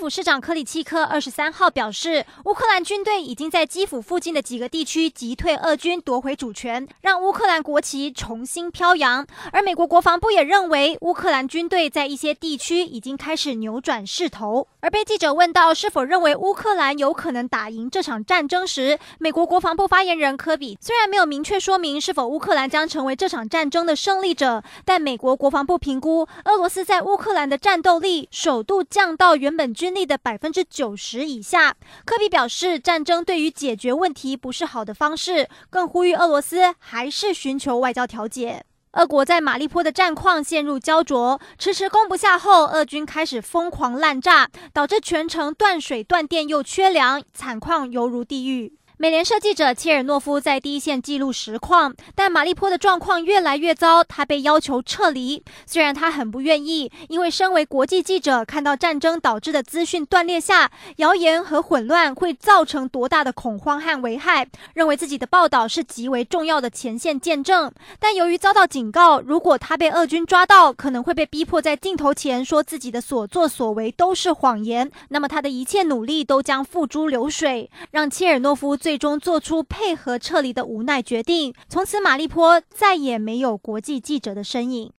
副市长克里契科二十三号表示，乌克兰军队已经在基辅附近的几个地区击退俄军，夺回主权，让乌克兰国旗重新飘扬。而美国国防部也认为，乌克兰军队在一些地区已经开始扭转势头。而被记者问到是否认为乌克兰有可能打赢这场战争时，美国国防部发言人科比虽然没有明确说明是否乌克兰将成为这场战争的胜利者，但美国国防部评估，俄罗斯在乌克兰的战斗力首度降到原本军力的百分之九十以下。科比表示，战争对于解决问题不是好的方式，更呼吁俄罗斯还是寻求外交调解。俄国在马利坡的战况陷入焦灼，迟迟攻不下后，俄军开始疯狂滥炸，导致全城断水断电又缺粮，惨况犹如地狱。美联社记者切尔诺夫在第一线记录实况，但马利坡的状况越来越糟，他被要求撤离。虽然他很不愿意，因为身为国际记者，看到战争导致的资讯断裂下，谣言和混乱会造成多大的恐慌和危害，认为自己的报道是极为重要的前线见证。但由于遭到警告，如果他被俄军抓到，可能会被逼迫在镜头前说自己的所作所为都是谎言，那么他的一切努力都将付诸流水，让切尔诺夫最。最终做出配合撤离的无奈决定，从此马利坡再也没有国际记者的身影。